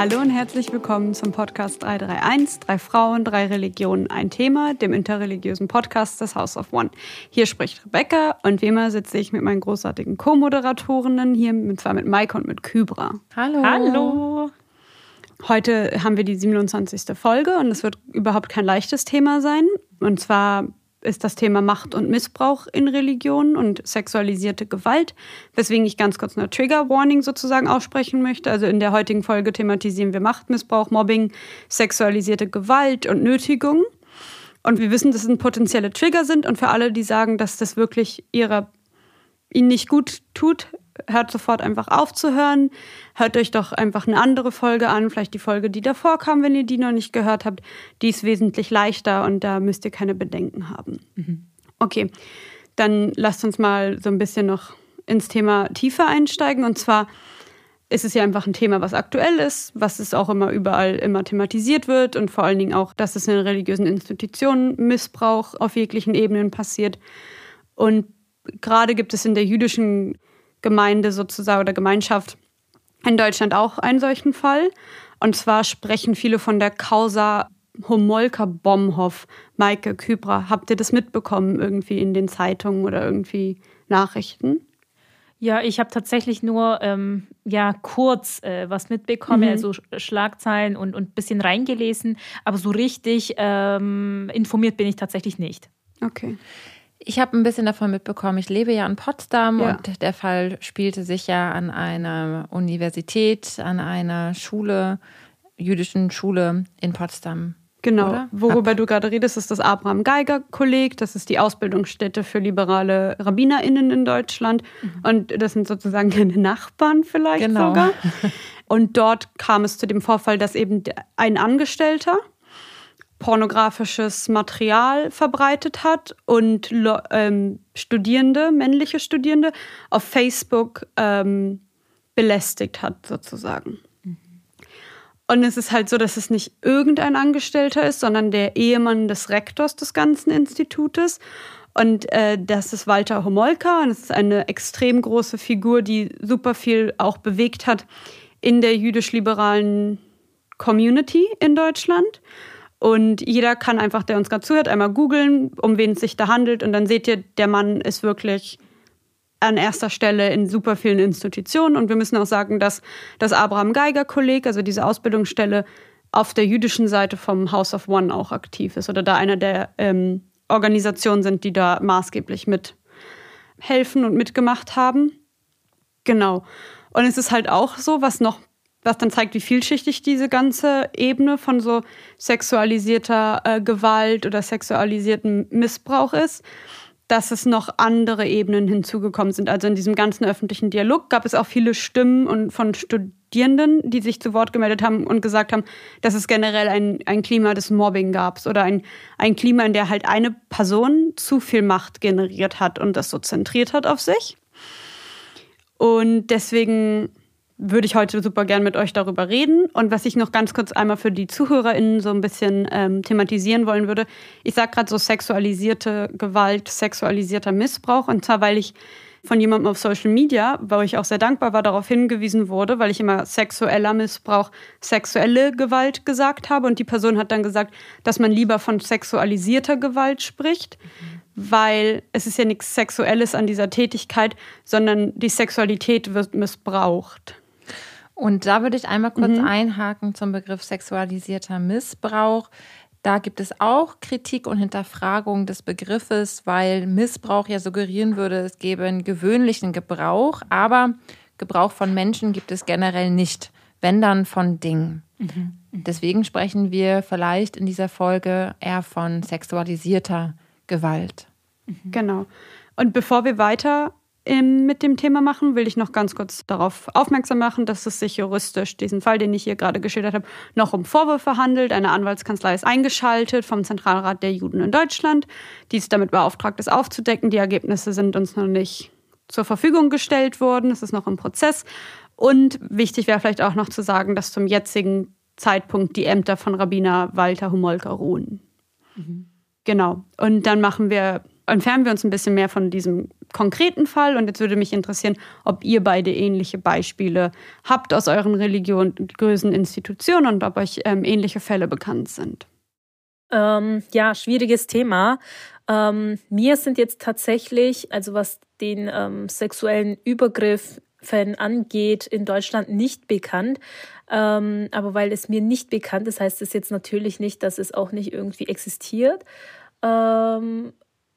Hallo und herzlich willkommen zum Podcast 331, drei Frauen, drei Religionen, ein Thema, dem interreligiösen Podcast des House of One. Hier spricht Rebecca und wie immer sitze ich mit meinen großartigen Co-Moderatorinnen hier, und zwar mit Maike und mit Kybra. Hallo. Hallo. Heute haben wir die 27. Folge und es wird überhaupt kein leichtes Thema sein. Und zwar ist das Thema Macht und Missbrauch in Religionen und sexualisierte Gewalt, weswegen ich ganz kurz eine Trigger Warning sozusagen aussprechen möchte. Also in der heutigen Folge thematisieren wir Machtmissbrauch, Mobbing, sexualisierte Gewalt und Nötigung. Und wir wissen, dass es potenzielle Trigger sind und für alle, die sagen, dass das wirklich ihrer ihnen nicht gut tut, hört sofort einfach auf zu hören. Hört euch doch einfach eine andere Folge an, vielleicht die Folge, die davor kam, wenn ihr die noch nicht gehört habt. Die ist wesentlich leichter und da müsst ihr keine Bedenken haben. Mhm. Okay, dann lasst uns mal so ein bisschen noch ins Thema tiefer einsteigen. Und zwar ist es ja einfach ein Thema, was aktuell ist, was es auch immer überall immer thematisiert wird und vor allen Dingen auch, dass es in religiösen Institutionen Missbrauch auf jeglichen Ebenen passiert. Und gerade gibt es in der jüdischen Gemeinde sozusagen oder Gemeinschaft in Deutschland auch einen solchen Fall. Und zwar sprechen viele von der Causa Homolka-Bomhoff. Maike Kybra, habt ihr das mitbekommen irgendwie in den Zeitungen oder irgendwie Nachrichten? Ja, ich habe tatsächlich nur ähm, ja kurz äh, was mitbekommen, mhm. also Schlagzeilen und ein bisschen reingelesen, aber so richtig ähm, informiert bin ich tatsächlich nicht. Okay. Ich habe ein bisschen davon mitbekommen. Ich lebe ja in Potsdam ja. und der Fall spielte sich ja an einer Universität, an einer Schule, jüdischen Schule in Potsdam. Genau. Oder? Worüber Ab. du gerade redest, ist das Abraham Geiger Kolleg. Das ist die Ausbildungsstätte für liberale RabbinerInnen in Deutschland. Mhm. Und das sind sozusagen deine Nachbarn vielleicht genau. sogar. Und dort kam es zu dem Vorfall, dass eben ein Angestellter pornografisches Material verbreitet hat und ähm, Studierende, männliche Studierende, auf Facebook ähm, belästigt hat, sozusagen. Mhm. Und es ist halt so, dass es nicht irgendein Angestellter ist, sondern der Ehemann des Rektors des ganzen Institutes. Und äh, das ist Walter Homolka und es ist eine extrem große Figur, die super viel auch bewegt hat in der jüdisch-liberalen Community in Deutschland. Und jeder kann einfach, der uns gerade zuhört, einmal googeln, um wen es sich da handelt. Und dann seht ihr, der Mann ist wirklich an erster Stelle in super vielen Institutionen. Und wir müssen auch sagen, dass das Abraham Geiger Kolleg, also diese Ausbildungsstelle, auf der jüdischen Seite vom House of One auch aktiv ist oder da einer der ähm, Organisationen sind, die da maßgeblich mithelfen und mitgemacht haben. Genau. Und es ist halt auch so, was noch was dann zeigt, wie vielschichtig diese ganze Ebene von so sexualisierter äh, Gewalt oder sexualisierten Missbrauch ist, dass es noch andere Ebenen hinzugekommen sind. Also in diesem ganzen öffentlichen Dialog gab es auch viele Stimmen und von Studierenden, die sich zu Wort gemeldet haben und gesagt haben, dass es generell ein, ein Klima des Mobbing gab oder ein, ein Klima, in der halt eine Person zu viel Macht generiert hat und das so zentriert hat auf sich. Und deswegen würde ich heute super gern mit euch darüber reden. Und was ich noch ganz kurz einmal für die ZuhörerInnen so ein bisschen ähm, thematisieren wollen würde, ich sage gerade so sexualisierte Gewalt, sexualisierter Missbrauch. Und zwar, weil ich von jemandem auf Social Media, wo ich auch sehr dankbar war, darauf hingewiesen wurde, weil ich immer sexueller Missbrauch, sexuelle Gewalt gesagt habe. Und die Person hat dann gesagt, dass man lieber von sexualisierter Gewalt spricht. Weil es ist ja nichts Sexuelles an dieser Tätigkeit, sondern die Sexualität wird missbraucht. Und da würde ich einmal kurz mhm. einhaken zum Begriff sexualisierter Missbrauch. Da gibt es auch Kritik und Hinterfragung des Begriffes, weil Missbrauch ja suggerieren würde, es gäbe einen gewöhnlichen Gebrauch, aber Gebrauch von Menschen gibt es generell nicht, wenn dann von Dingen. Mhm. Deswegen sprechen wir vielleicht in dieser Folge eher von sexualisierter Gewalt. Genau. Und bevor wir weiter mit dem Thema machen, will ich noch ganz kurz darauf aufmerksam machen, dass es sich juristisch, diesen Fall, den ich hier gerade geschildert habe, noch um Vorwürfe handelt. Eine Anwaltskanzlei ist eingeschaltet vom Zentralrat der Juden in Deutschland. Die ist damit beauftragt, es aufzudecken. Die Ergebnisse sind uns noch nicht zur Verfügung gestellt worden. Es ist noch im Prozess. Und wichtig wäre vielleicht auch noch zu sagen, dass zum jetzigen Zeitpunkt die Ämter von Rabbiner Walter Humolka ruhen. Mhm. Genau. Und dann machen wir entfernen wir uns ein bisschen mehr von diesem konkreten Fall und jetzt würde mich interessieren, ob ihr beide ähnliche Beispiele habt aus euren religiösen Institutionen und ob euch ähm, ähnliche Fälle bekannt sind. Ähm, ja, schwieriges Thema. Ähm, mir sind jetzt tatsächlich, also was den ähm, sexuellen Übergriff angeht, in Deutschland nicht bekannt. Ähm, aber weil es mir nicht bekannt ist, heißt es jetzt natürlich nicht, dass es auch nicht irgendwie existiert. Ähm,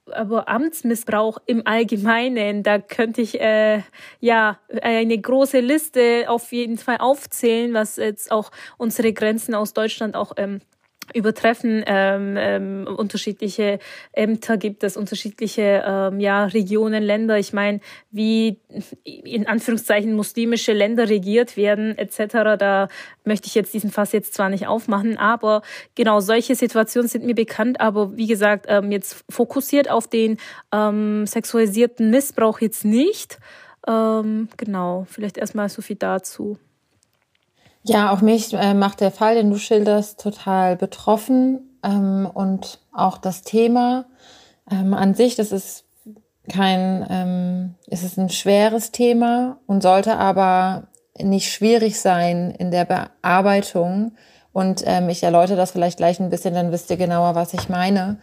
aber Amtsmissbrauch im Allgemeinen, da könnte ich äh, ja eine große Liste auf jeden Fall aufzählen, was jetzt auch unsere Grenzen aus Deutschland auch ähm, übertreffen. Ähm, ähm, unterschiedliche Ämter gibt es, unterschiedliche ähm, ja, Regionen, Länder. Ich meine, wie in Anführungszeichen muslimische Länder regiert werden etc. Da möchte ich jetzt diesen Fass jetzt zwar nicht aufmachen, aber genau solche Situationen sind mir bekannt. Aber wie gesagt, ähm, jetzt fokussiert auf den ähm, sexualisierten Missbrauch jetzt nicht. Ähm, genau, vielleicht erstmal so viel dazu. Ja, auch mich äh, macht der Fall, den du schilderst, total betroffen. Ähm, und auch das Thema ähm, an sich, das ist kein, ähm, es ist ein schweres Thema und sollte aber nicht schwierig sein in der Bearbeitung. Und ähm, ich erläutere das vielleicht gleich ein bisschen, dann wisst ihr genauer, was ich meine.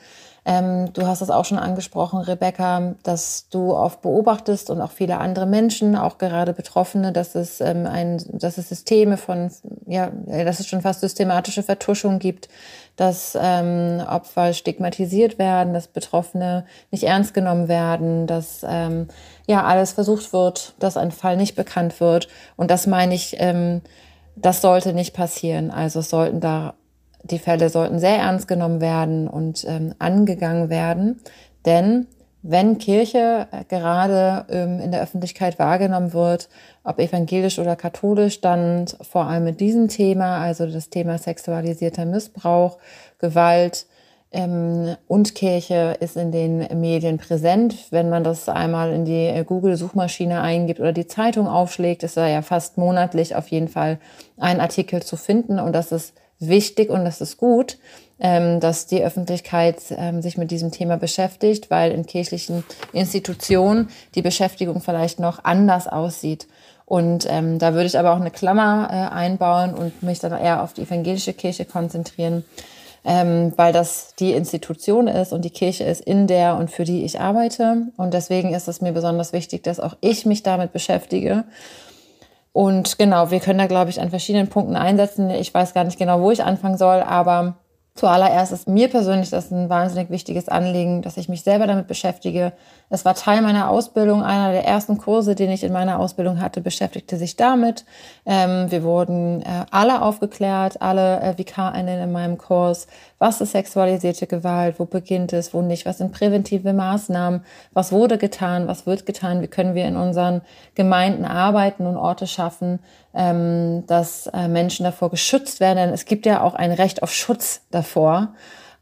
Ähm, du hast es auch schon angesprochen, Rebecca, dass du oft beobachtest und auch viele andere Menschen, auch gerade Betroffene, dass es ähm, ein, dass es Systeme von, ja, dass es schon fast systematische Vertuschung gibt, dass ähm, Opfer stigmatisiert werden, dass Betroffene nicht ernst genommen werden, dass ähm, ja alles versucht wird, dass ein Fall nicht bekannt wird. Und das meine ich, ähm, das sollte nicht passieren. Also es sollten da die Fälle sollten sehr ernst genommen werden und ähm, angegangen werden, denn wenn Kirche äh, gerade ähm, in der Öffentlichkeit wahrgenommen wird, ob evangelisch oder katholisch, dann vor allem mit diesem Thema, also das Thema sexualisierter Missbrauch, Gewalt ähm, und Kirche ist in den Medien präsent. Wenn man das einmal in die äh, Google-Suchmaschine eingibt oder die Zeitung aufschlägt, ist da ja fast monatlich auf jeden Fall ein Artikel zu finden und das ist wichtig und das ist gut, ähm, dass die Öffentlichkeit ähm, sich mit diesem Thema beschäftigt, weil in kirchlichen Institutionen die Beschäftigung vielleicht noch anders aussieht. Und ähm, da würde ich aber auch eine Klammer äh, einbauen und mich dann eher auf die evangelische Kirche konzentrieren, ähm, weil das die Institution ist und die Kirche ist, in der und für die ich arbeite. Und deswegen ist es mir besonders wichtig, dass auch ich mich damit beschäftige und genau, wir können da, glaube ich, an verschiedenen Punkten einsetzen. Ich weiß gar nicht genau, wo ich anfangen soll, aber zuallererst ist mir persönlich das ein wahnsinnig wichtiges Anliegen, dass ich mich selber damit beschäftige, es war Teil meiner Ausbildung. Einer der ersten Kurse, den ich in meiner Ausbildung hatte, beschäftigte sich damit. Ähm, wir wurden äh, alle aufgeklärt, alle äh, VikarInnen in meinem Kurs. Was ist sexualisierte Gewalt? Wo beginnt es? Wo nicht? Was sind präventive Maßnahmen? Was wurde getan? Was wird getan? Wie können wir in unseren Gemeinden arbeiten und Orte schaffen, ähm, dass äh, Menschen davor geschützt werden? Denn es gibt ja auch ein Recht auf Schutz davor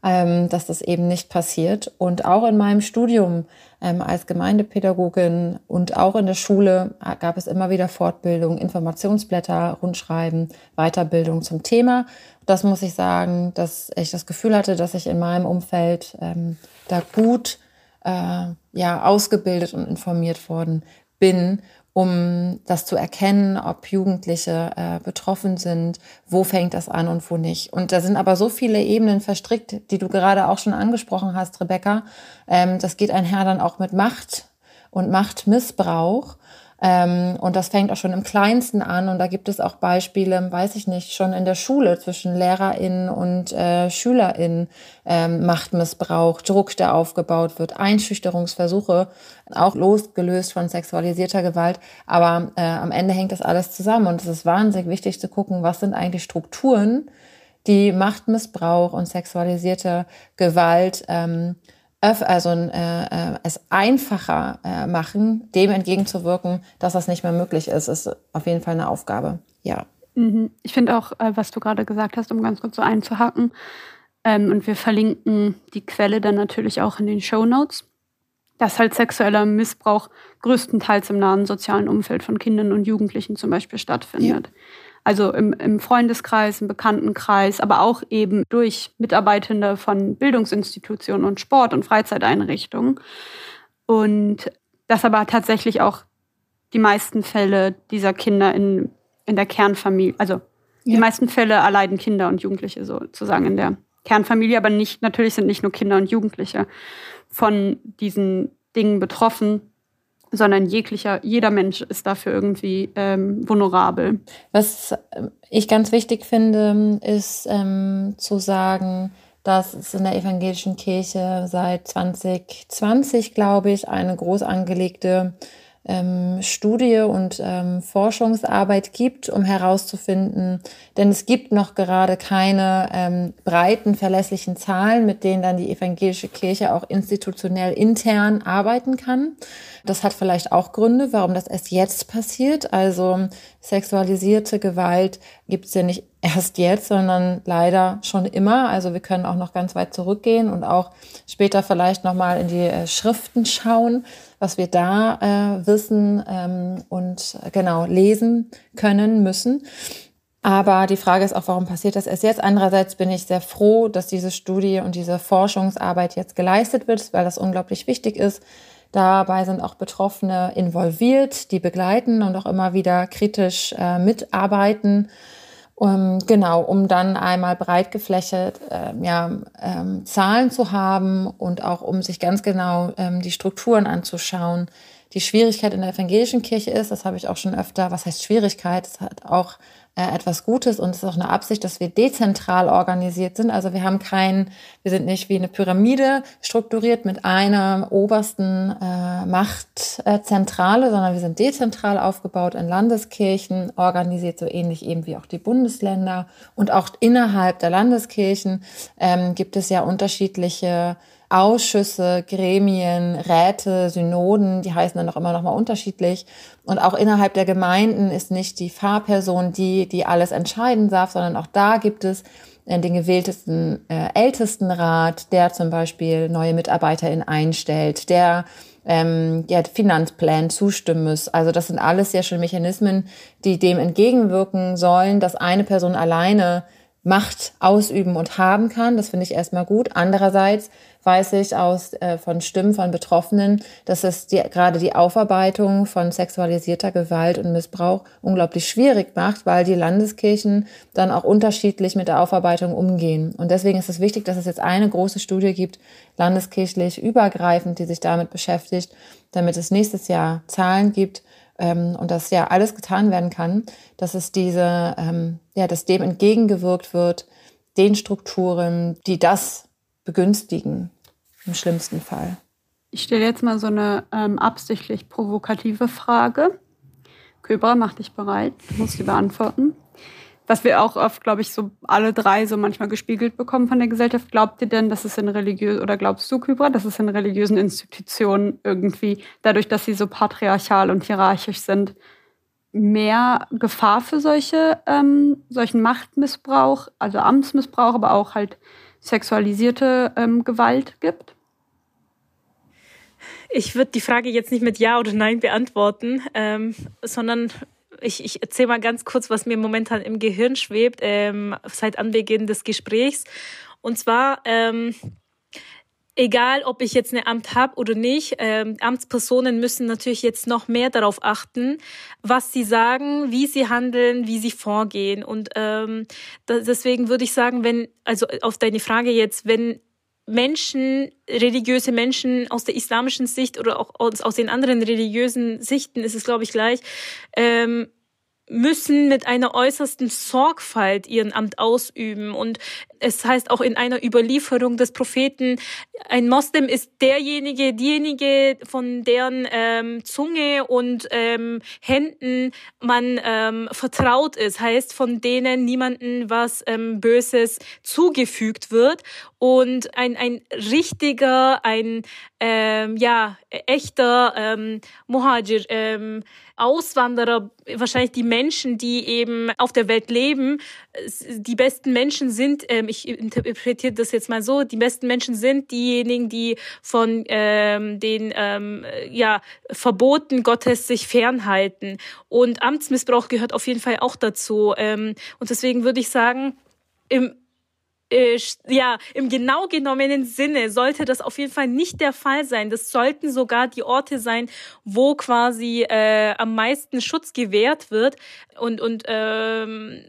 ähm, dass das eben nicht passiert. Und auch in meinem Studium ähm, als Gemeindepädagogin und auch in der Schule äh, gab es immer wieder Fortbildung, Informationsblätter, Rundschreiben, Weiterbildung zum Thema. Das muss ich sagen, dass ich das Gefühl hatte, dass ich in meinem Umfeld ähm, da gut äh, ja, ausgebildet und informiert worden bin um das zu erkennen, ob Jugendliche äh, betroffen sind, wo fängt das an und wo nicht. Und da sind aber so viele Ebenen verstrickt, die du gerade auch schon angesprochen hast, Rebecca. Ähm, das geht einher dann auch mit Macht und Machtmissbrauch. Ähm, und das fängt auch schon im Kleinsten an. Und da gibt es auch Beispiele, weiß ich nicht, schon in der Schule zwischen LehrerInnen und äh, SchülerInnen ähm, Machtmissbrauch, Druck, der aufgebaut wird, Einschüchterungsversuche, auch losgelöst von sexualisierter Gewalt. Aber äh, am Ende hängt das alles zusammen. Und es ist wahnsinnig wichtig zu gucken, was sind eigentlich Strukturen, die Machtmissbrauch und sexualisierte Gewalt ähm, also äh, äh, es einfacher äh, machen, dem entgegenzuwirken, dass das nicht mehr möglich ist, ist auf jeden Fall eine Aufgabe. Ja. Mhm. Ich finde auch, äh, was du gerade gesagt hast, um ganz kurz so einzuhacken, ähm, und wir verlinken die Quelle dann natürlich auch in den Show Notes, dass halt sexueller Missbrauch größtenteils im nahen sozialen Umfeld von Kindern und Jugendlichen zum Beispiel stattfindet. Ja. Also im, im Freundeskreis, im Bekanntenkreis, aber auch eben durch Mitarbeitende von Bildungsinstitutionen und Sport- und Freizeiteinrichtungen. Und dass aber tatsächlich auch die meisten Fälle dieser Kinder in, in der Kernfamilie, also ja. die meisten Fälle erleiden Kinder und Jugendliche sozusagen in der Kernfamilie, aber nicht, natürlich sind nicht nur Kinder und Jugendliche von diesen Dingen betroffen, sondern jeglicher, jeder Mensch ist dafür irgendwie ähm, vulnerabel. Was ich ganz wichtig finde, ist ähm, zu sagen, dass es in der evangelischen Kirche seit 2020, glaube ich, eine groß angelegte ähm, Studie und ähm, Forschungsarbeit gibt, um herauszufinden, denn es gibt noch gerade keine ähm, breiten, verlässlichen Zahlen, mit denen dann die evangelische Kirche auch institutionell intern arbeiten kann. Das hat vielleicht auch Gründe, warum das erst jetzt passiert. Also sexualisierte Gewalt gibt es ja nicht erst jetzt, sondern leider schon immer. Also wir können auch noch ganz weit zurückgehen und auch später vielleicht nochmal in die äh, Schriften schauen, was wir da äh, wissen ähm, und äh, genau lesen können müssen. Aber die Frage ist auch, warum passiert das erst jetzt? Andererseits bin ich sehr froh, dass diese Studie und diese Forschungsarbeit jetzt geleistet wird, weil das unglaublich wichtig ist, Dabei sind auch Betroffene involviert, die begleiten und auch immer wieder kritisch äh, mitarbeiten. Um, genau, um dann einmal breit geflächet äh, ja, ähm, Zahlen zu haben und auch um sich ganz genau ähm, die Strukturen anzuschauen. Die Schwierigkeit in der evangelischen Kirche ist, das habe ich auch schon öfter, was heißt Schwierigkeit? Es hat auch äh, etwas Gutes und es ist auch eine Absicht, dass wir dezentral organisiert sind. Also wir haben keinen, wir sind nicht wie eine Pyramide strukturiert mit einer obersten äh, Machtzentrale, sondern wir sind dezentral aufgebaut in Landeskirchen, organisiert so ähnlich eben wie auch die Bundesländer. Und auch innerhalb der Landeskirchen ähm, gibt es ja unterschiedliche Ausschüsse, Gremien, Räte, Synoden, die heißen dann auch immer noch mal unterschiedlich. Und auch innerhalb der Gemeinden ist nicht die Fahrperson die, die alles entscheiden darf, sondern auch da gibt es den gewähltesten äh, Ältestenrat, der zum Beispiel neue MitarbeiterInnen einstellt, der ähm, ja, Finanzplan zustimmen muss. Also das sind alles ja schon Mechanismen, die dem entgegenwirken sollen, dass eine Person alleine Macht ausüben und haben kann. Das finde ich erstmal gut. Andererseits weiß ich aus äh, von Stimmen von Betroffenen, dass es die, gerade die Aufarbeitung von sexualisierter Gewalt und Missbrauch unglaublich schwierig macht, weil die Landeskirchen dann auch unterschiedlich mit der Aufarbeitung umgehen. Und deswegen ist es wichtig, dass es jetzt eine große Studie gibt, landeskirchlich übergreifend, die sich damit beschäftigt, damit es nächstes Jahr Zahlen gibt ähm, und dass ja alles getan werden kann, dass es diese, ähm, ja, dass dem entgegengewirkt wird, den Strukturen, die das begünstigen, im schlimmsten Fall. Ich stelle jetzt mal so eine ähm, absichtlich provokative Frage. Köbra, mach dich bereit, du musst sie beantworten. Was wir auch oft, glaube ich, so alle drei so manchmal gespiegelt bekommen von der Gesellschaft. Glaubt ihr denn, dass es in religiösen, oder glaubst du, Kybra, dass es in religiösen Institutionen irgendwie, dadurch, dass sie so patriarchal und hierarchisch sind, mehr Gefahr für solche, ähm, solchen Machtmissbrauch, also Amtsmissbrauch, aber auch halt sexualisierte ähm, Gewalt gibt? Ich würde die Frage jetzt nicht mit Ja oder Nein beantworten, ähm, sondern ich, ich erzähle mal ganz kurz, was mir momentan im Gehirn schwebt, ähm, seit Anbeginn des Gesprächs. Und zwar, ähm, egal ob ich jetzt ein Amt habe oder nicht, ähm, Amtspersonen müssen natürlich jetzt noch mehr darauf achten, was sie sagen, wie sie handeln, wie sie vorgehen. Und ähm, deswegen würde ich sagen, wenn, also auf deine Frage jetzt, wenn Menschen, religiöse Menschen aus der islamischen Sicht oder auch aus, aus den anderen religiösen Sichten ist es, glaube ich, gleich, ähm, müssen mit einer äußersten Sorgfalt ihren Amt ausüben. Und es heißt auch in einer Überlieferung des Propheten, ein Moslem ist derjenige, diejenige, von deren ähm, Zunge und ähm, Händen man ähm, vertraut ist. Heißt, von denen niemanden was ähm, Böses zugefügt wird. Und ein, ein richtiger, ein ähm, ja, echter ähm, Muhajir, ähm, Auswanderer, wahrscheinlich die Menschen, die eben auf der Welt leben, die besten Menschen sind, ähm, ich interpretiere das jetzt mal so, die besten Menschen sind diejenigen, die von ähm, den ähm, ja, Verboten Gottes sich fernhalten. Und Amtsmissbrauch gehört auf jeden Fall auch dazu. Ähm, und deswegen würde ich sagen, im ja, im genau genommenen Sinne sollte das auf jeden Fall nicht der Fall sein. Das sollten sogar die Orte sein, wo quasi äh, am meisten Schutz gewährt wird. Und, und ähm,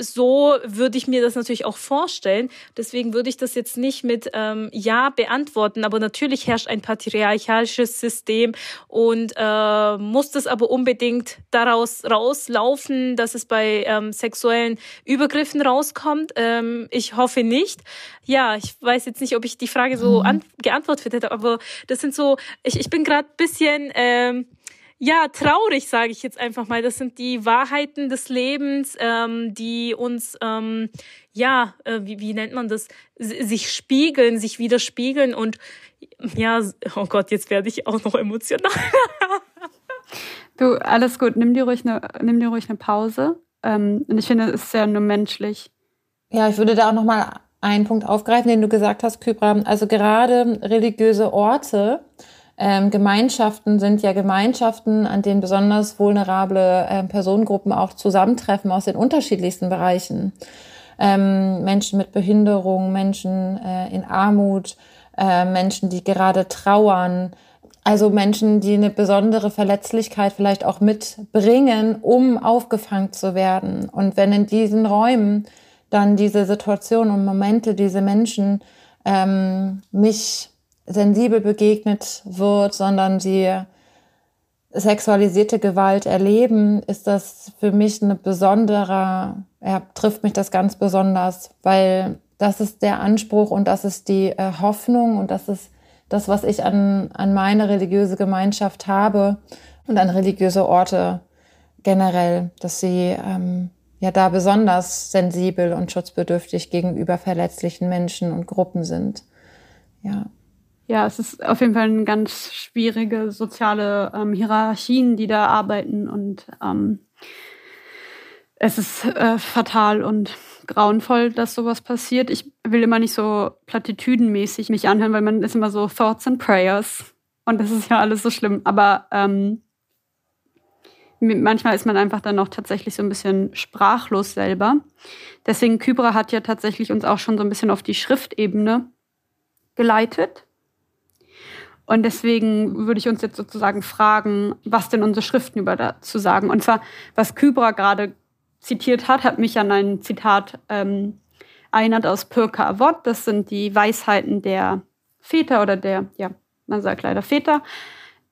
so würde ich mir das natürlich auch vorstellen. Deswegen würde ich das jetzt nicht mit ähm, Ja beantworten. Aber natürlich herrscht ein patriarchalisches System und äh, muss das aber unbedingt daraus rauslaufen, dass es bei ähm, sexuellen Übergriffen rauskommt. Ähm, ich hoffe nicht. Ja, ich weiß jetzt nicht, ob ich die Frage so mhm. an, geantwortet hätte, aber das sind so, ich, ich bin gerade bisschen ähm, ja, traurig, sage ich jetzt einfach mal. Das sind die Wahrheiten des Lebens, ähm, die uns, ähm, ja, äh, wie, wie nennt man das, sich spiegeln, sich widerspiegeln und ja, oh Gott, jetzt werde ich auch noch emotional. du, alles gut, nimm dir ruhig eine, nimm dir ruhig eine Pause. Ähm, und ich finde, es ist ja nur menschlich. Ja, ich würde da auch noch mal einen Punkt aufgreifen, den du gesagt hast, Kybra. Also gerade religiöse Orte, ähm, Gemeinschaften sind ja Gemeinschaften, an denen besonders vulnerable äh, Personengruppen auch zusammentreffen aus den unterschiedlichsten Bereichen. Ähm, Menschen mit Behinderung, Menschen äh, in Armut, äh, Menschen, die gerade trauern, also Menschen, die eine besondere Verletzlichkeit vielleicht auch mitbringen, um aufgefangen zu werden. Und wenn in diesen Räumen dann diese Situationen und Momente, diese Menschen ähm, mich sensibel begegnet wird, sondern sie sexualisierte Gewalt erleben, ist das für mich eine besondere, ja, trifft mich das ganz besonders, weil das ist der Anspruch und das ist die äh, Hoffnung und das ist das, was ich an, an meine religiöse Gemeinschaft habe und an religiöse Orte generell, dass sie ähm, ja da besonders sensibel und schutzbedürftig gegenüber verletzlichen Menschen und Gruppen sind. Ja ja, es ist auf jeden Fall eine ganz schwierige soziale ähm, Hierarchien, die da arbeiten und ähm, es ist äh, fatal und grauenvoll, dass sowas passiert. Ich will immer nicht so platitüdenmäßig mich anhören, weil man ist immer so Thoughts and Prayers und das ist ja alles so schlimm. Aber ähm, manchmal ist man einfach dann auch tatsächlich so ein bisschen sprachlos selber. Deswegen Kybra hat ja tatsächlich uns auch schon so ein bisschen auf die Schriftebene geleitet. Und deswegen würde ich uns jetzt sozusagen fragen, was denn unsere Schriften über dazu sagen. Und zwar, was Kybra gerade zitiert hat, hat mich an ein Zitat ähm, erinnert aus Pirka Avot. Das sind die Weisheiten der Väter oder der, ja, man sagt leider Väter.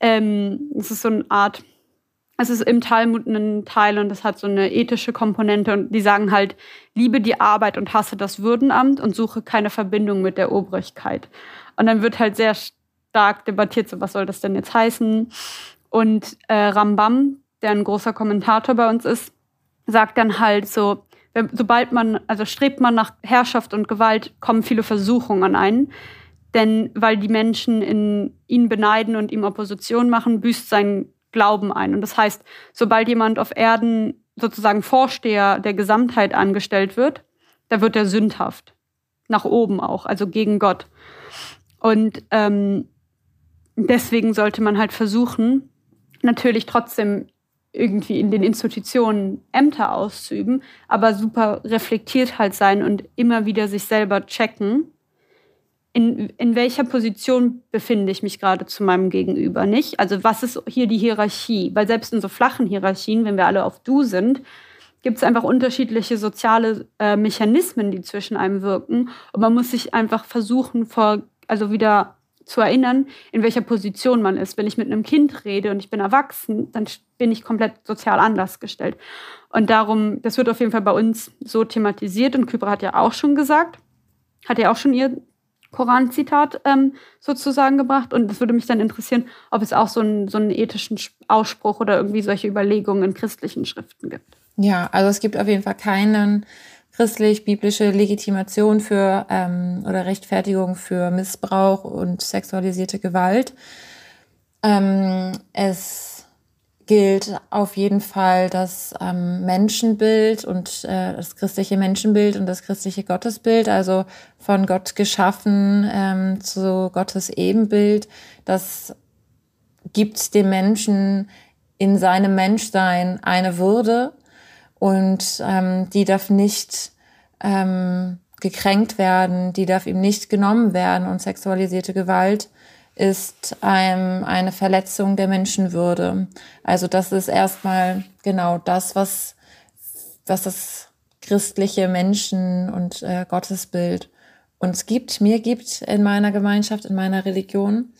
Ähm, es ist so eine Art, es ist im Talmud ein Teil und das hat so eine ethische Komponente und die sagen halt, liebe die Arbeit und hasse das Würdenamt und suche keine Verbindung mit der Obrigkeit. Und dann wird halt sehr stark debattiert, so was soll das denn jetzt heißen. Und äh, Rambam, der ein großer Kommentator bei uns ist, sagt dann halt so, wenn, sobald man, also strebt man nach Herrschaft und Gewalt, kommen viele Versuchungen ein. Denn weil die Menschen in ihn beneiden und ihm Opposition machen, büßt sein Glauben ein. Und das heißt, sobald jemand auf Erden sozusagen Vorsteher der Gesamtheit angestellt wird, da wird er sündhaft. Nach oben auch, also gegen Gott. Und ähm, deswegen sollte man halt versuchen, natürlich trotzdem irgendwie in den Institutionen Ämter auszuüben, aber super reflektiert halt sein und immer wieder sich selber checken, in, in welcher Position befinde ich mich gerade zu meinem Gegenüber, nicht? Also was ist hier die Hierarchie? Weil selbst in so flachen Hierarchien, wenn wir alle auf Du sind, gibt es einfach unterschiedliche soziale äh, Mechanismen, die zwischen einem wirken. Und man muss sich einfach versuchen, vor, also wieder zu erinnern, in welcher Position man ist. Wenn ich mit einem Kind rede und ich bin erwachsen, dann bin ich komplett sozial anders gestellt. Und darum, das wird auf jeden Fall bei uns so thematisiert. Und Kybra hat ja auch schon gesagt, hat ja auch schon ihr Koran-Zitat ähm, sozusagen gebracht. Und es würde mich dann interessieren, ob es auch so einen, so einen ethischen Ausspruch oder irgendwie solche Überlegungen in christlichen Schriften gibt. Ja, also es gibt auf jeden Fall keinen christlich-biblische Legitimation für ähm, oder Rechtfertigung für Missbrauch und sexualisierte Gewalt. Ähm, es gilt auf jeden Fall das ähm, Menschenbild und äh, das christliche Menschenbild und das christliche Gottesbild, also von Gott geschaffen ähm, zu Gottes Ebenbild. Das gibt dem Menschen in seinem Menschsein eine Würde und ähm, die darf nicht ähm, gekränkt werden, die darf ihm nicht genommen werden. Und sexualisierte Gewalt ist ähm, eine Verletzung der Menschenwürde. Also das ist erstmal genau das, was, was das christliche Menschen- und äh, Gottesbild uns gibt, mir gibt in meiner Gemeinschaft, in meiner Religion.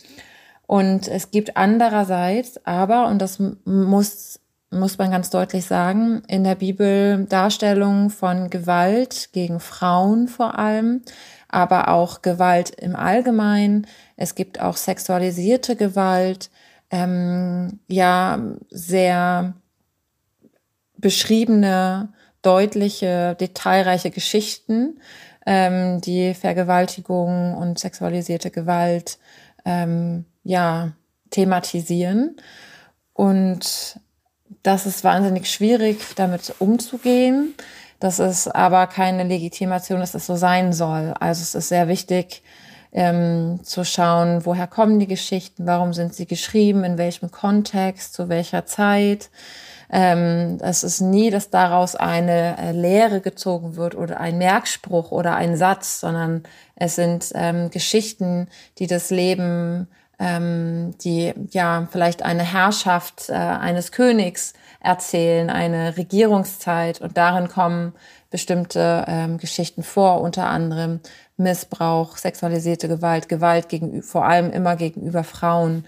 Und es gibt andererseits aber, und das muss, muss man ganz deutlich sagen, in der Bibel Darstellungen von Gewalt gegen Frauen vor allem, aber auch Gewalt im Allgemeinen. Es gibt auch sexualisierte Gewalt, ähm, ja, sehr beschriebene, deutliche, detailreiche Geschichten, ähm, die Vergewaltigung und sexualisierte Gewalt ähm, ja thematisieren. Und das ist wahnsinnig schwierig, damit umzugehen. Das ist aber keine Legitimation, dass es so sein soll. Also es ist sehr wichtig ähm, zu schauen, woher kommen die Geschichten, warum sind sie geschrieben, in welchem Kontext, zu welcher Zeit. Ähm, es ist nie, dass daraus eine äh, Lehre gezogen wird oder ein Merkspruch oder ein Satz, sondern es sind ähm, Geschichten, die das Leben, ähm, die ja vielleicht eine Herrschaft äh, eines Königs erzählen, eine Regierungszeit und darin kommen bestimmte ähm, Geschichten vor, unter anderem Missbrauch, sexualisierte Gewalt, Gewalt gegen, vor allem immer gegenüber Frauen.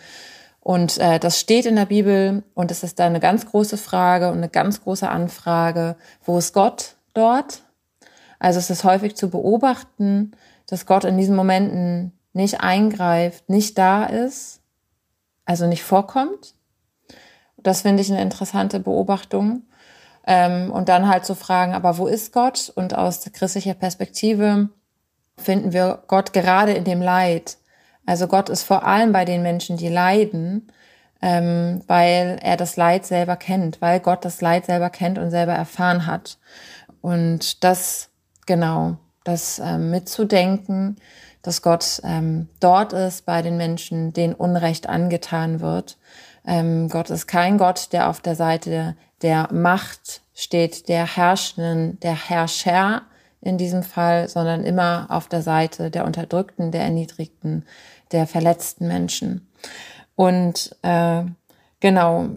Und äh, das steht in der Bibel und es ist da eine ganz große Frage und eine ganz große Anfrage, wo ist Gott dort? Also es ist häufig zu beobachten, dass Gott in diesen Momenten nicht eingreift, nicht da ist, also nicht vorkommt. Das finde ich eine interessante Beobachtung. Ähm, und dann halt zu fragen, aber wo ist Gott? Und aus christlicher Perspektive finden wir Gott gerade in dem Leid. Also Gott ist vor allem bei den Menschen, die leiden, ähm, weil er das Leid selber kennt, weil Gott das Leid selber kennt und selber erfahren hat. Und das, genau, das ähm, mitzudenken, dass Gott ähm, dort ist bei den Menschen, denen Unrecht angetan wird ähm, Gott ist kein Gott, der auf der Seite der Macht steht, der Herrschenden, der Herrscher in diesem Fall, sondern immer auf der Seite der Unterdrückten, der Erniedrigten, der verletzten Menschen. Und äh, genau,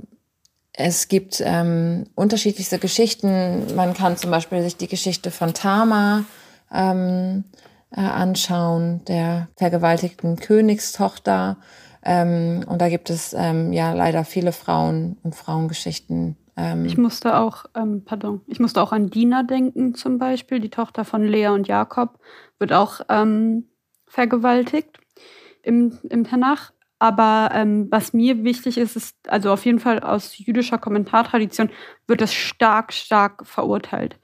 es gibt ähm, unterschiedlichste Geschichten. Man kann zum Beispiel sich die Geschichte von Tama ähm, äh, anschauen, der vergewaltigten Königstochter. Ähm, und da gibt es ähm, ja leider viele Frauen und Frauengeschichten. Ähm. Ich musste auch, ähm, pardon, ich musste auch an Dina denken zum Beispiel, die Tochter von Lea und Jakob, wird auch ähm, vergewaltigt im, im Tanach. Aber ähm, was mir wichtig ist, ist, also auf jeden Fall aus jüdischer Kommentartradition wird das stark, stark verurteilt.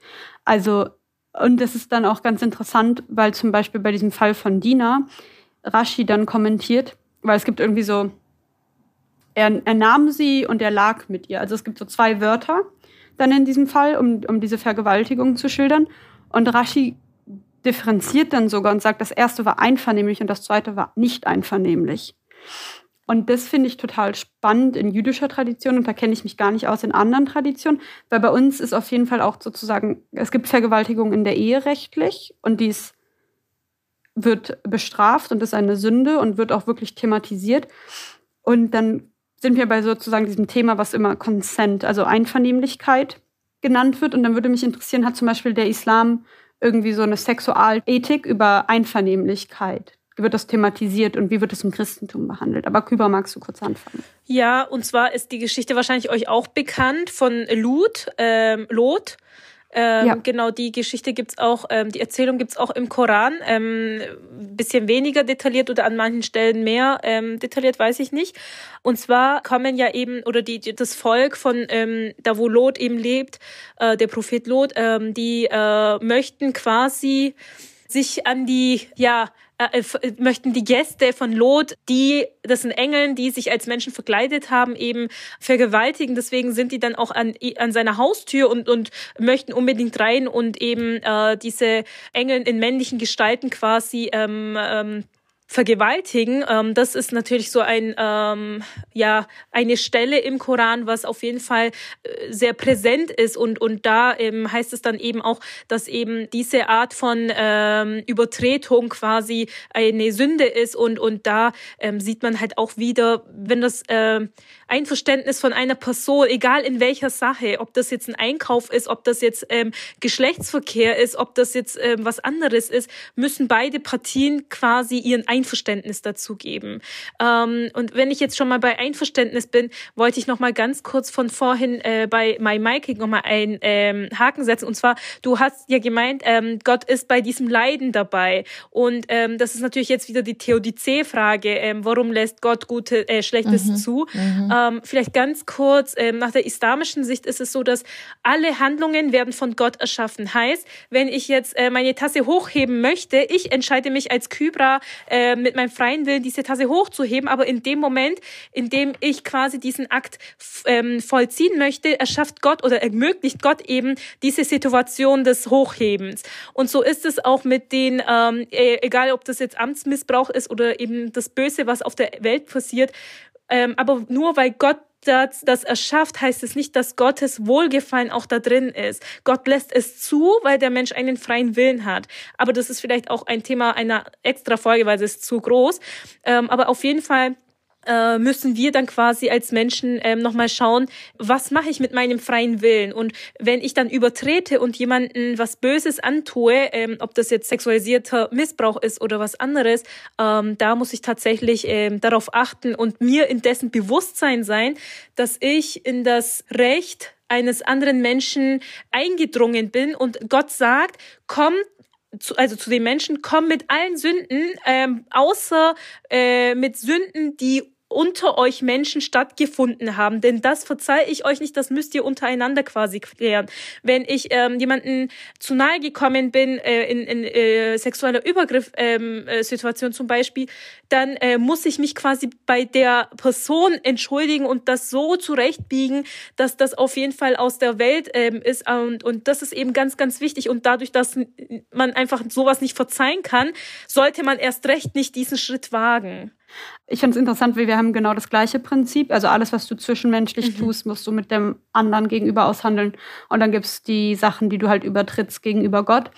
Also, und das ist dann auch ganz interessant, weil zum Beispiel bei diesem Fall von Dina Rashi dann kommentiert, weil es gibt irgendwie so, er, er nahm sie und er lag mit ihr. Also es gibt so zwei Wörter dann in diesem Fall, um, um diese Vergewaltigung zu schildern. Und Rashi differenziert dann sogar und sagt, das erste war einvernehmlich und das zweite war nicht einvernehmlich. Und das finde ich total spannend in jüdischer Tradition und da kenne ich mich gar nicht aus in anderen Traditionen, weil bei uns ist auf jeden Fall auch sozusagen, es gibt Vergewaltigung in der Ehe rechtlich und die ist wird bestraft und ist eine Sünde und wird auch wirklich thematisiert. Und dann sind wir bei sozusagen diesem Thema, was immer Consent, also Einvernehmlichkeit genannt wird. Und dann würde mich interessieren, hat zum Beispiel der Islam irgendwie so eine Sexualethik über Einvernehmlichkeit? Wird das thematisiert und wie wird es im Christentum behandelt? Aber Küber, magst du kurz anfangen? Ja, und zwar ist die Geschichte wahrscheinlich euch auch bekannt von Lut, ähm, Lot. Ähm, ja. Genau, die Geschichte gibt's auch, ähm, die Erzählung gibt's auch im Koran. Ähm, bisschen weniger detailliert oder an manchen Stellen mehr ähm, detailliert, weiß ich nicht. Und zwar kommen ja eben, oder die, das Volk von ähm, da, wo Lot eben lebt, äh, der Prophet Lot, ähm, die äh, möchten quasi sich an die, ja, äh, äh, möchten die Gäste von Lot, die, das sind Engeln, die sich als Menschen verkleidet haben, eben vergewaltigen. Deswegen sind die dann auch an, an seiner Haustür und, und möchten unbedingt rein und eben äh, diese Engel in männlichen Gestalten quasi ähm, ähm, vergewaltigen. Ähm, das ist natürlich so ein ähm, ja eine Stelle im Koran, was auf jeden Fall äh, sehr präsent ist und und da ähm, heißt es dann eben auch, dass eben diese Art von ähm, Übertretung quasi eine Sünde ist und und da ähm, sieht man halt auch wieder, wenn das äh, Einverständnis von einer Person, egal in welcher Sache, ob das jetzt ein Einkauf ist, ob das jetzt ähm, Geschlechtsverkehr ist, ob das jetzt ähm, was anderes ist, müssen beide Partien quasi ihren Einverständnis dazu geben. Ähm, und wenn ich jetzt schon mal bei Einverständnis bin, wollte ich noch mal ganz kurz von vorhin äh, bei My Miking noch mal einen ähm, Haken setzen. Und zwar, du hast ja gemeint, ähm, Gott ist bei diesem Leiden dabei. Und ähm, das ist natürlich jetzt wieder die Theodizee-Frage. Ähm, warum lässt Gott Gute, äh, Schlechtes mhm. zu? Mhm. Ähm, vielleicht ganz kurz, ähm, nach der islamischen Sicht ist es so, dass alle Handlungen werden von Gott erschaffen. Heißt, wenn ich jetzt äh, meine Tasse hochheben möchte, ich entscheide mich als Kybra äh, mit meinem freien Willen, diese Tasse hochzuheben, aber in dem Moment, in dem ich quasi diesen Akt ähm, vollziehen möchte, erschafft Gott oder ermöglicht Gott eben diese Situation des Hochhebens. Und so ist es auch mit den, ähm, e-, egal ob das jetzt Amtsmissbrauch ist oder eben das Böse, was auf der Welt passiert, ähm, aber nur weil Gott das, das erschafft, heißt es nicht, dass Gottes Wohlgefallen auch da drin ist. Gott lässt es zu, weil der Mensch einen freien Willen hat. Aber das ist vielleicht auch ein Thema einer extra Folge, weil es ist zu groß. Ähm, aber auf jeden Fall äh, müssen wir dann quasi als Menschen ähm, nochmal schauen, was mache ich mit meinem freien Willen? Und wenn ich dann übertrete und jemanden was Böses antue, ähm, ob das jetzt sexualisierter Missbrauch ist oder was anderes, ähm, da muss ich tatsächlich ähm, darauf achten und mir in dessen Bewusstsein sein, dass ich in das Recht eines anderen Menschen eingedrungen bin und Gott sagt, komm zu, also zu den Menschen, komm mit allen Sünden, ähm, außer äh, mit Sünden, die unter euch Menschen stattgefunden haben. Denn das verzeihe ich euch nicht, das müsst ihr untereinander quasi klären. Wenn ich ähm, jemanden zu nahe gekommen bin, äh, in, in äh, sexueller Übergriff-Situation ähm, äh, zum Beispiel, dann äh, muss ich mich quasi bei der Person entschuldigen und das so zurechtbiegen, dass das auf jeden Fall aus der Welt ähm, ist. Und, und das ist eben ganz, ganz wichtig. Und dadurch, dass man einfach sowas nicht verzeihen kann, sollte man erst recht nicht diesen Schritt wagen. Ich finde es interessant, weil wir haben genau das gleiche Prinzip. Also alles, was du zwischenmenschlich mhm. tust, musst du mit dem anderen gegenüber aushandeln. Und dann gibt es die Sachen, die du halt übertrittst gegenüber Gott.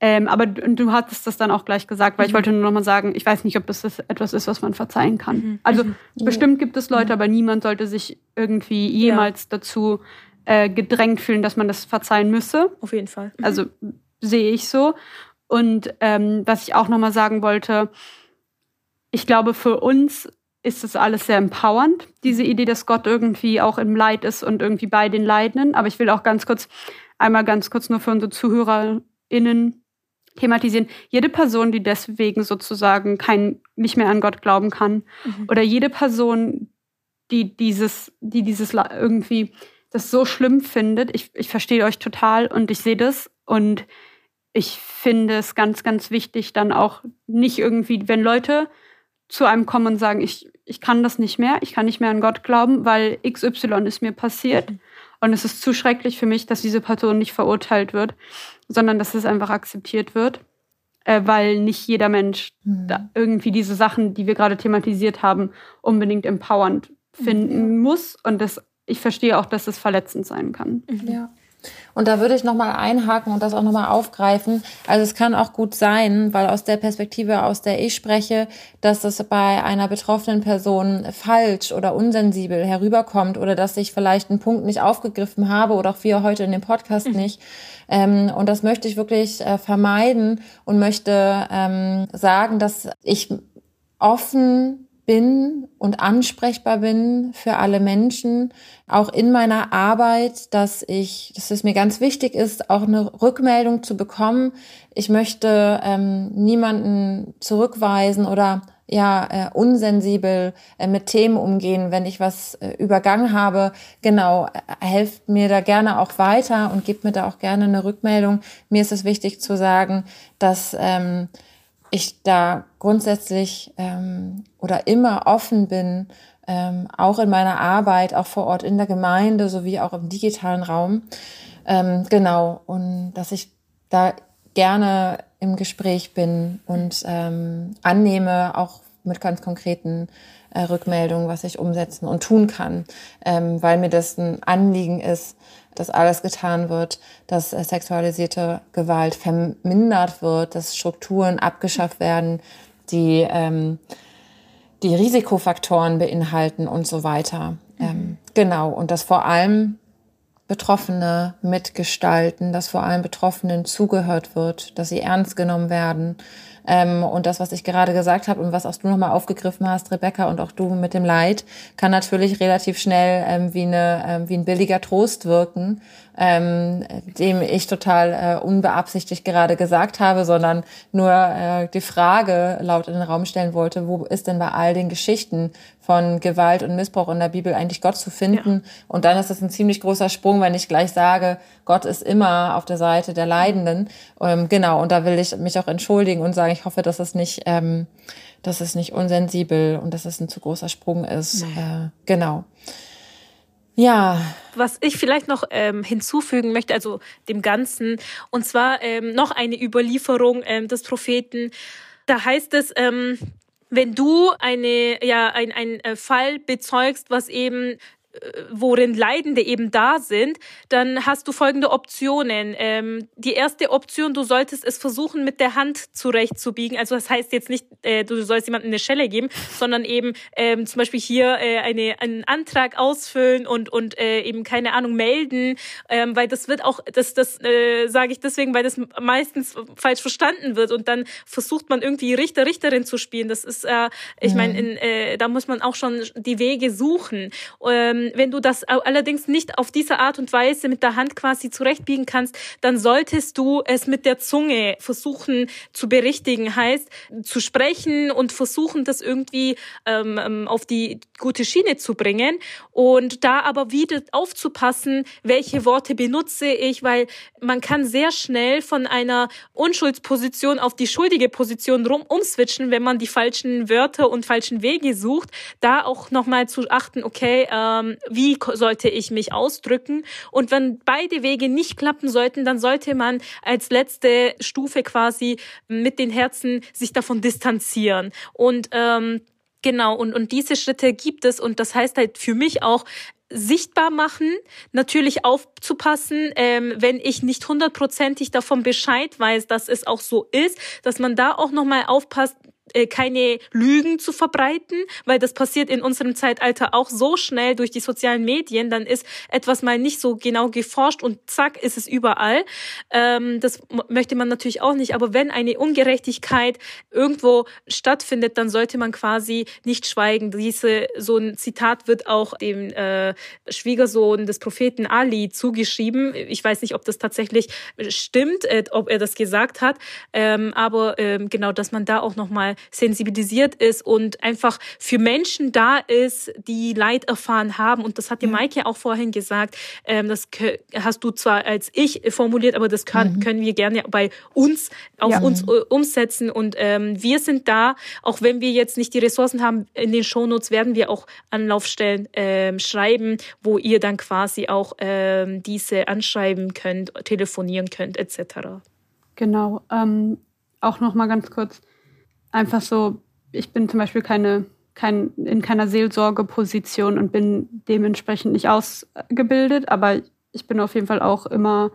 Ähm, aber du hattest das dann auch gleich gesagt, weil mhm. ich wollte nur noch mal sagen, ich weiß nicht, ob das etwas ist, was man verzeihen kann. Mhm. Also mhm. bestimmt gibt es Leute, mhm. aber niemand sollte sich irgendwie jemals ja. dazu äh, gedrängt fühlen, dass man das verzeihen müsse. Auf jeden Fall. Mhm. Also sehe ich so. Und ähm, was ich auch noch mal sagen wollte, ich glaube, für uns ist das alles sehr empowernd, diese Idee, dass Gott irgendwie auch im Leid ist und irgendwie bei den Leidenden. Aber ich will auch ganz kurz, einmal ganz kurz nur für unsere ZuhörerInnen thematisieren. Jede Person, die deswegen sozusagen kein, nicht mehr an Gott glauben kann, mhm. oder jede Person, die dieses, die dieses irgendwie das so schlimm findet, ich, ich verstehe euch total und ich sehe das und ich finde es ganz, ganz wichtig, dann auch nicht irgendwie, wenn Leute zu einem kommen und sagen, ich, ich kann das nicht mehr, ich kann nicht mehr an Gott glauben, weil XY ist mir passiert. Mhm. Und es ist zu schrecklich für mich, dass diese Person nicht verurteilt wird, sondern dass es einfach akzeptiert wird, äh, weil nicht jeder Mensch mhm. irgendwie diese Sachen, die wir gerade thematisiert haben, unbedingt empowernd finden mhm. muss. Und das, ich verstehe auch, dass es verletzend sein kann. Ja. Und da würde ich nochmal einhaken und das auch nochmal aufgreifen. Also es kann auch gut sein, weil aus der Perspektive, aus der ich spreche, dass es bei einer betroffenen Person falsch oder unsensibel herüberkommt oder dass ich vielleicht einen Punkt nicht aufgegriffen habe oder auch wir heute in dem Podcast mhm. nicht. Ähm, und das möchte ich wirklich äh, vermeiden und möchte ähm, sagen, dass ich offen bin und ansprechbar bin für alle Menschen, auch in meiner Arbeit, dass ich, dass es mir ganz wichtig ist, auch eine Rückmeldung zu bekommen. Ich möchte ähm, niemanden zurückweisen oder ja äh, unsensibel äh, mit Themen umgehen, wenn ich was äh, übergangen habe. Genau, äh, helft mir da gerne auch weiter und gebt mir da auch gerne eine Rückmeldung. Mir ist es wichtig zu sagen, dass ähm, ich da grundsätzlich ähm, oder immer offen bin, ähm, auch in meiner Arbeit, auch vor Ort in der Gemeinde sowie auch im digitalen Raum. Ähm, genau, und dass ich da gerne im Gespräch bin und ähm, annehme, auch mit ganz konkreten äh, Rückmeldungen, was ich umsetzen und tun kann, ähm, weil mir das ein Anliegen ist, dass alles getan wird, dass äh, sexualisierte Gewalt vermindert wird, dass Strukturen abgeschafft werden, die ähm, die Risikofaktoren beinhalten und so weiter. Mhm. Ähm, genau, und dass vor allem Betroffene mitgestalten, dass vor allem Betroffenen zugehört wird, dass sie ernst genommen werden. Ähm, und das, was ich gerade gesagt habe und was auch du nochmal aufgegriffen hast, Rebecca, und auch du mit dem Leid, kann natürlich relativ schnell ähm, wie, eine, ähm, wie ein billiger Trost wirken ähm, dem ich total äh, unbeabsichtigt gerade gesagt habe, sondern nur äh, die Frage laut in den Raum stellen wollte, wo ist denn bei all den Geschichten von Gewalt und Missbrauch in der Bibel eigentlich Gott zu finden? Ja. Und dann ist das ein ziemlich großer Sprung, wenn ich gleich sage, Gott ist immer auf der Seite der Leidenden. Ähm, genau, und da will ich mich auch entschuldigen und sagen, ich hoffe, dass es nicht, ähm, dass es nicht unsensibel und dass es ein zu großer Sprung ist. Äh, genau. Ja. Was ich vielleicht noch ähm, hinzufügen möchte, also dem Ganzen, und zwar ähm, noch eine Überlieferung ähm, des Propheten. Da heißt es, ähm, wenn du eine, ja, ein, ein äh, Fall bezeugst, was eben worin Leidende eben da sind, dann hast du folgende Optionen. Ähm, die erste Option, du solltest es versuchen, mit der Hand zurechtzubiegen. Also das heißt jetzt nicht, äh, du sollst jemandem eine Schelle geben, sondern eben ähm, zum Beispiel hier äh, eine, einen Antrag ausfüllen und, und äh, eben keine Ahnung melden, ähm, weil das wird auch, das, das äh, sage ich deswegen, weil das meistens falsch verstanden wird und dann versucht man irgendwie Richter, Richterin zu spielen. Das ist, äh, ich mhm. meine, äh, da muss man auch schon die Wege suchen. Ähm, wenn du das allerdings nicht auf diese Art und Weise mit der Hand quasi zurechtbiegen kannst, dann solltest du es mit der Zunge versuchen zu berichtigen. Heißt, zu sprechen und versuchen, das irgendwie ähm, ähm, auf die gute Schiene zu bringen. Und da aber wieder aufzupassen, welche Worte benutze ich, weil man kann sehr schnell von einer Unschuldsposition auf die schuldige Position rum umswitchen, wenn man die falschen Wörter und falschen Wege sucht. Da auch nochmal zu achten, okay, ähm, wie sollte ich mich ausdrücken. Und wenn beide Wege nicht klappen sollten, dann sollte man als letzte Stufe quasi mit den Herzen sich davon distanzieren. Und ähm, Genau, und, und diese Schritte gibt es und das heißt halt für mich auch, sichtbar machen, natürlich aufzupassen, ähm, wenn ich nicht hundertprozentig davon Bescheid weiß, dass es auch so ist, dass man da auch nochmal aufpasst, äh, keine Lügen zu verbreiten, weil das passiert in unserem Zeitalter auch so schnell durch die sozialen Medien. Dann ist etwas mal nicht so genau geforscht und zack ist es überall. Ähm, das möchte man natürlich auch nicht. Aber wenn eine Ungerechtigkeit irgendwo stattfindet, dann sollte man quasi nicht schweigen. Diese so ein Zitat wird auch dem äh, Schwiegersohn des Propheten Ali zugeschrieben. Ich weiß nicht, ob das tatsächlich stimmt, äh, ob er das gesagt hat. Ähm, aber ähm, genau, dass man da auch noch mal sensibilisiert ist und einfach für Menschen da ist, die Leid erfahren haben. Und das hat die Maike auch vorhin gesagt. Ähm, das hast du zwar als ich formuliert, aber das kann, mhm. können wir gerne bei uns auf ja. uns äh, umsetzen. Und ähm, wir sind da, auch wenn wir jetzt nicht die Ressourcen haben, in den Shownotes werden wir auch Anlaufstellen ähm, schreiben, wo ihr dann quasi auch ähm, diese anschreiben könnt, telefonieren könnt, etc. Genau. Ähm, auch noch mal ganz kurz einfach so, ich bin zum Beispiel keine, kein, in keiner Seelsorgeposition und bin dementsprechend nicht ausgebildet, aber ich bin auf jeden Fall auch immer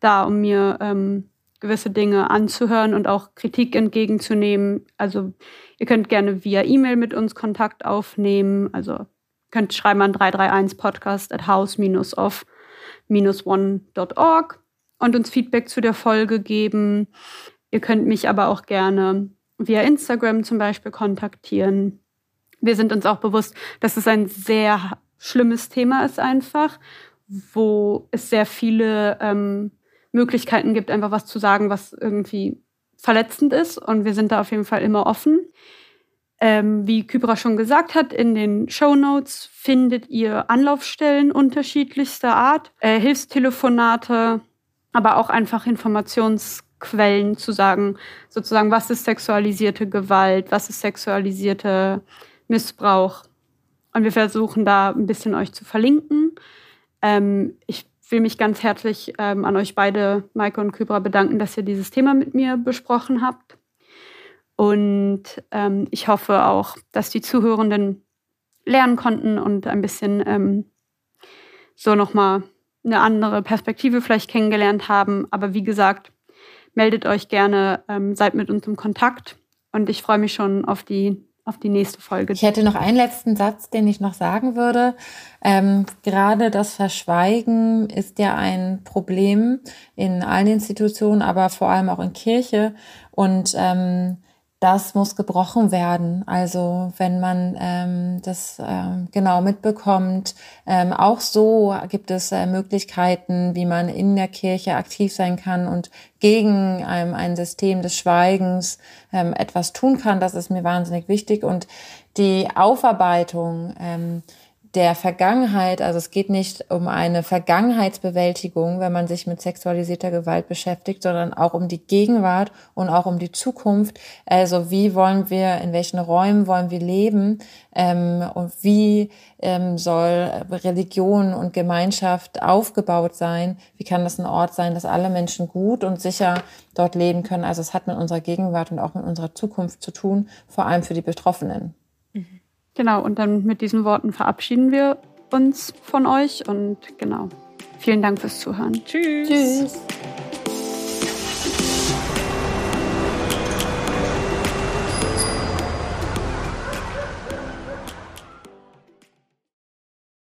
da, um mir ähm, gewisse Dinge anzuhören und auch Kritik entgegenzunehmen. Also ihr könnt gerne via E-Mail mit uns Kontakt aufnehmen. Also könnt schreiben an 331 podcast at house-of-one.org und uns Feedback zu der Folge geben. Ihr könnt mich aber auch gerne via Instagram zum Beispiel kontaktieren. Wir sind uns auch bewusst, dass es ein sehr schlimmes Thema ist einfach, wo es sehr viele ähm, Möglichkeiten gibt, einfach was zu sagen, was irgendwie verletzend ist. Und wir sind da auf jeden Fall immer offen. Ähm, wie Kybra schon gesagt hat, in den Show Notes findet ihr Anlaufstellen unterschiedlichster Art, äh, Hilfstelefonate, aber auch einfach Informations Quellen zu sagen, sozusagen, was ist sexualisierte Gewalt, was ist sexualisierte Missbrauch. Und wir versuchen da ein bisschen euch zu verlinken. Ähm, ich will mich ganz herzlich ähm, an euch beide, Maike und Kybra, bedanken, dass ihr dieses Thema mit mir besprochen habt. Und ähm, ich hoffe auch, dass die Zuhörenden lernen konnten und ein bisschen ähm, so nochmal eine andere Perspektive vielleicht kennengelernt haben. Aber wie gesagt, meldet euch gerne, ähm, seid mit uns im Kontakt. Und ich freue mich schon auf die auf die nächste Folge. Ich hätte noch einen letzten Satz, den ich noch sagen würde. Ähm, gerade das Verschweigen ist ja ein Problem in allen Institutionen, aber vor allem auch in Kirche. Und ähm, das muss gebrochen werden. Also wenn man ähm, das ähm, genau mitbekommt, ähm, auch so gibt es äh, Möglichkeiten, wie man in der Kirche aktiv sein kann und gegen ähm, ein System des Schweigens ähm, etwas tun kann. Das ist mir wahnsinnig wichtig. Und die Aufarbeitung ähm, der Vergangenheit, also es geht nicht um eine Vergangenheitsbewältigung, wenn man sich mit sexualisierter Gewalt beschäftigt, sondern auch um die Gegenwart und auch um die Zukunft. Also wie wollen wir, in welchen Räumen wollen wir leben ähm, und wie ähm, soll Religion und Gemeinschaft aufgebaut sein? Wie kann das ein Ort sein, dass alle Menschen gut und sicher dort leben können? Also es hat mit unserer Gegenwart und auch mit unserer Zukunft zu tun, vor allem für die Betroffenen. Genau, und dann mit diesen Worten verabschieden wir uns von euch und genau. Vielen Dank fürs Zuhören. Tschüss. Tschüss.